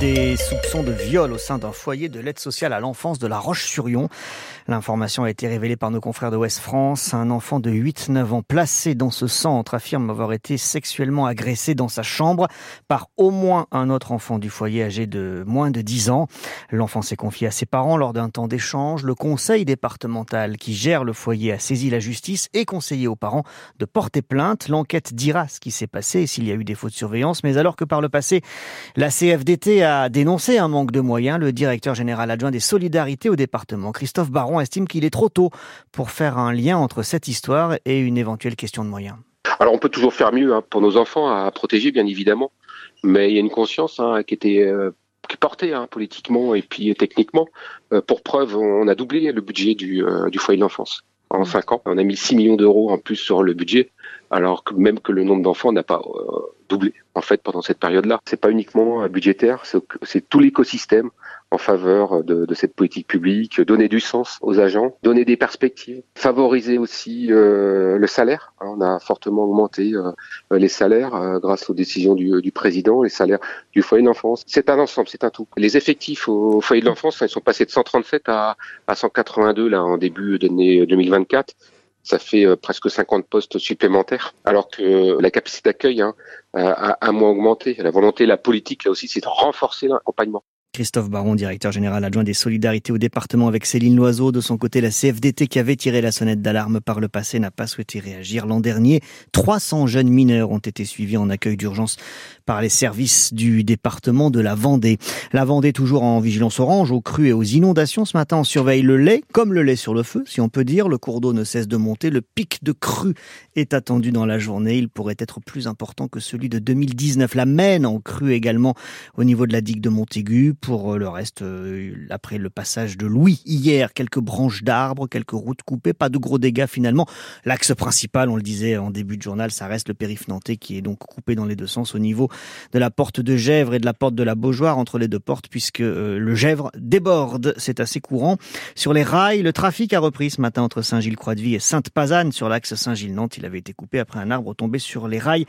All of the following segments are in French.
des soupçons de viol au sein d'un foyer de l'aide sociale à l'enfance de la Roche-sur-Yon. L'information a été révélée par nos confrères de Ouest France. Un enfant de 8-9 ans placé dans ce centre affirme avoir été sexuellement agressé dans sa chambre par au moins un autre enfant du foyer âgé de moins de 10 ans. L'enfant s'est confié à ses parents lors d'un temps d'échange. Le conseil départemental qui gère le foyer a saisi la justice et conseillé aux parents de porter plainte. L'enquête dira ce qui s'est passé et s'il y a eu des fautes de surveillance. Mais alors que par le passé, la CFDT a dénoncé un manque de moyens, le directeur général adjoint des solidarités au département, Christophe Baron, estime qu'il est trop tôt pour faire un lien entre cette histoire et une éventuelle question de moyens. Alors on peut toujours faire mieux hein, pour nos enfants à protéger bien évidemment, mais il y a une conscience hein, qui était euh, portée hein, politiquement et puis techniquement. Euh, pour preuve, on a doublé le budget du, euh, foyer de l'enfance en 5 ans. On a mis 6 millions d'euros en plus sur le budget, alors que même que le nombre d'enfants n'a pas doublé en fait pendant cette période-là. C'est pas uniquement budgétaire, c'est tout l'écosystème en faveur de, de, cette politique publique, donner du sens aux agents, donner des perspectives, favoriser aussi euh, le salaire. On a fortement augmenté euh, les salaires euh, grâce aux décisions du, président, les salaires du foyer d'enfance. C'est un ensemble, c'est un tout. Les effectifs au foyer de l'enfance, ils sont passés de 137 à, à 182 là en début d'année 2024 ça fait presque 50 postes supplémentaires, alors que la capacité d'accueil hein, a, a, moins augmenté. La volonté, la politique, là aussi, c'est de renforcer l'accompagnement. Christophe Baron, directeur général adjoint des solidarités au département avec Céline Loiseau. De son côté, la CFDT qui avait tiré la sonnette d'alarme par le passé n'a pas souhaité réagir. L'an dernier, 300 jeunes mineurs ont été suivis en accueil d'urgence par les services du département de la Vendée. La Vendée toujours en vigilance orange aux crues et aux inondations. Ce matin, on surveille le lait comme le lait sur le feu, si on peut dire. Le cours d'eau ne cesse de monter. Le pic de crue est attendu dans la journée. Il pourrait être plus important que celui de 2019. La Maine en crue également au niveau de la digue de Montaigu pour le reste, euh, après le passage de Louis hier, quelques branches d'arbres, quelques routes coupées, pas de gros dégâts finalement. L'axe principal, on le disait en début de journal, ça reste le périph' nantais qui est donc coupé dans les deux sens au niveau de la porte de Gèvres et de la porte de la Beaujoire entre les deux portes puisque euh, le Gèvre déborde. C'est assez courant. Sur les rails, le trafic a repris ce matin entre Saint-Gilles-Croix-de-Vie et Sainte-Pazanne sur l'axe Saint-Gilles-Nantes. Il avait été coupé après un arbre tombé sur les rails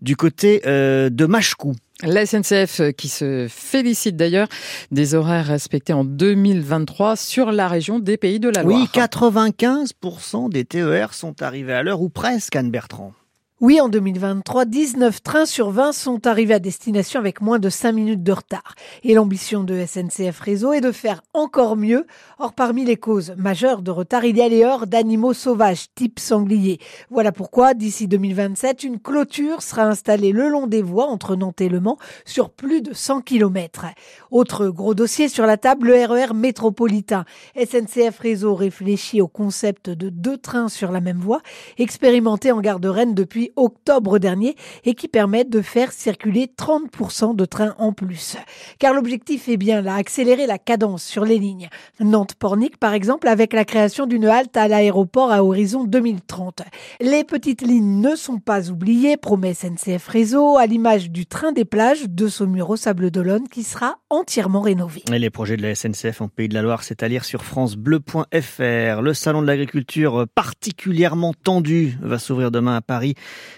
du côté de Machecou. La SNCF euh, qui se félicite d'ailleurs des horaires respectés en 2023 sur la région des Pays de la Loire. Oui, 95% des TER sont arrivés à l'heure ou presque, Anne Bertrand. Oui, en 2023, 19 trains sur 20 sont arrivés à destination avec moins de 5 minutes de retard. Et l'ambition de SNCF Réseau est de faire encore mieux. Or, parmi les causes majeures de retard, il y a les heures d'animaux sauvages, type sanglier. Voilà pourquoi, d'ici 2027, une clôture sera installée le long des voies entre Nantes et Le Mans sur plus de 100 km. Autre gros dossier sur la table, le RER e métropolitain. SNCF Réseau réfléchit au concept de deux trains sur la même voie, expérimenté en gare de Rennes depuis octobre dernier et qui permettent de faire circuler 30% de trains en plus. Car l'objectif est bien là, accélérer la cadence sur les lignes. Nantes-Pornic, par exemple, avec la création d'une halte à l'aéroport à horizon 2030. Les petites lignes ne sont pas oubliées, promet SNCF Réseau, à l'image du train des plages de Saumur au Sable d'Olonne qui sera entièrement rénové. Les projets de la SNCF en Pays de la Loire, c'est à lire sur francebleu.fr. Le salon de l'agriculture particulièrement tendu va s'ouvrir demain à Paris.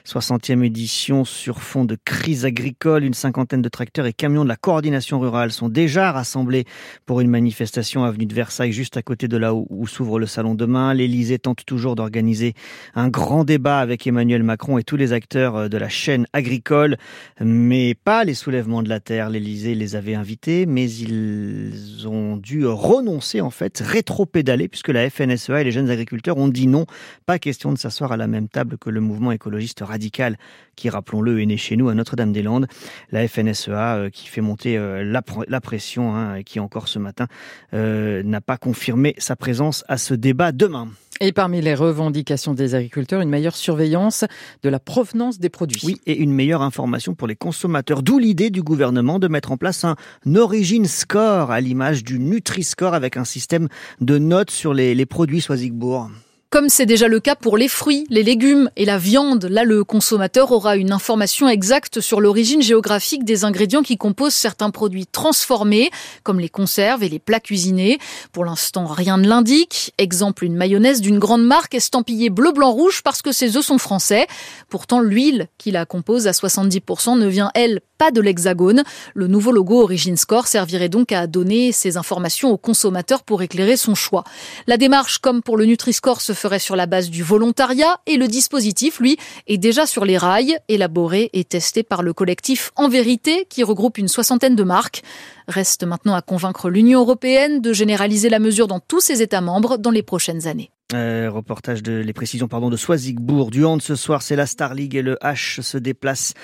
60e édition sur fond de crise agricole. Une cinquantaine de tracteurs et camions de la coordination rurale sont déjà rassemblés pour une manifestation avenue de Versailles, juste à côté de là où, s'ouvre le salon demain. L'Élysée tente toujours d'organiser un grand débat avec Emmanuel Macron et tous les acteurs euh, de la chaîne agricole, mais pas les soulèvements de la terre. L'Élysée les avait invités, mais ils ont dû renoncer en fait, rétro-pédaler, puisque la FNSEA et les jeunes agriculteurs ont dit non. Pas question de s'asseoir à la même table que le mouvement écologiste radical qui, rappelons-le, est né chez nous à Notre-Dame-des-Landes. La FNSEA euh, qui fait monter euh, la, pression hein, et qui encore ce matin euh, n'a pas confirmé sa présence à ce débat demain. Et parmi les revendications des agriculteurs, une meilleure surveillance de la provenance des produits. Oui, et une meilleure information pour les consommateurs. D'où l'idée du gouvernement de mettre en place un Origin Score à l'image du Nutri-Score avec un système de notes sur les, les produits Soisigbourg. Comme c'est déjà le cas pour les fruits, les légumes et la viande, là le consommateur aura une information exacte sur l'origine géographique des ingrédients qui composent certains produits transformés, comme les conserves et les plats cuisinés. Pour l'instant, rien ne l'indique. Exemple, une mayonnaise d'une grande marque estampillée bleu, blanc, rouge parce que ses œufs sont français. Pourtant, l'huile qui la compose à 70% ne vient, elle, pas de l'Hexagone. Le nouveau logo Origin Score servirait donc à donner ces informations aux consommateurs pour éclairer son choix. La démarche, comme pour le Nutri-Score, se ferait sur la base du volontariat et le dispositif, lui, est déjà sur les rails, élaboré et testé par le collectif En Vérité, qui regroupe une soixantaine de marques. Reste maintenant à convaincre l'Union européenne de généraliser la mesure dans tous ses États membres dans les prochaines années. Euh, reportage de les précisions pardon de Soisigbourg. Du hand ce soir, c'est la Star League et le H se déplace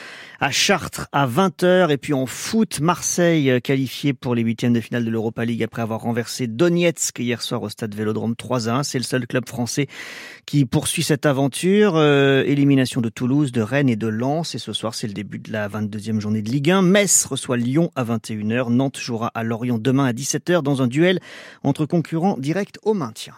à Chartres à 20h. Et puis en foot, Marseille euh, qualifié pour les huitièmes de finale de l'Europa League après avoir renversé Donetsk hier soir au stade Vélodrome 3 1. C'est le seul club français qui poursuit cette aventure. Euh, élimination de Toulouse, de Rennes et de Lens. Et ce soir, c'est le début de la 22e journée de Ligue 1. Metz reçoit Lyon à 21h. Nantes jouera à Lorient demain à 17h dans un duel entre concurrents directs au maintien.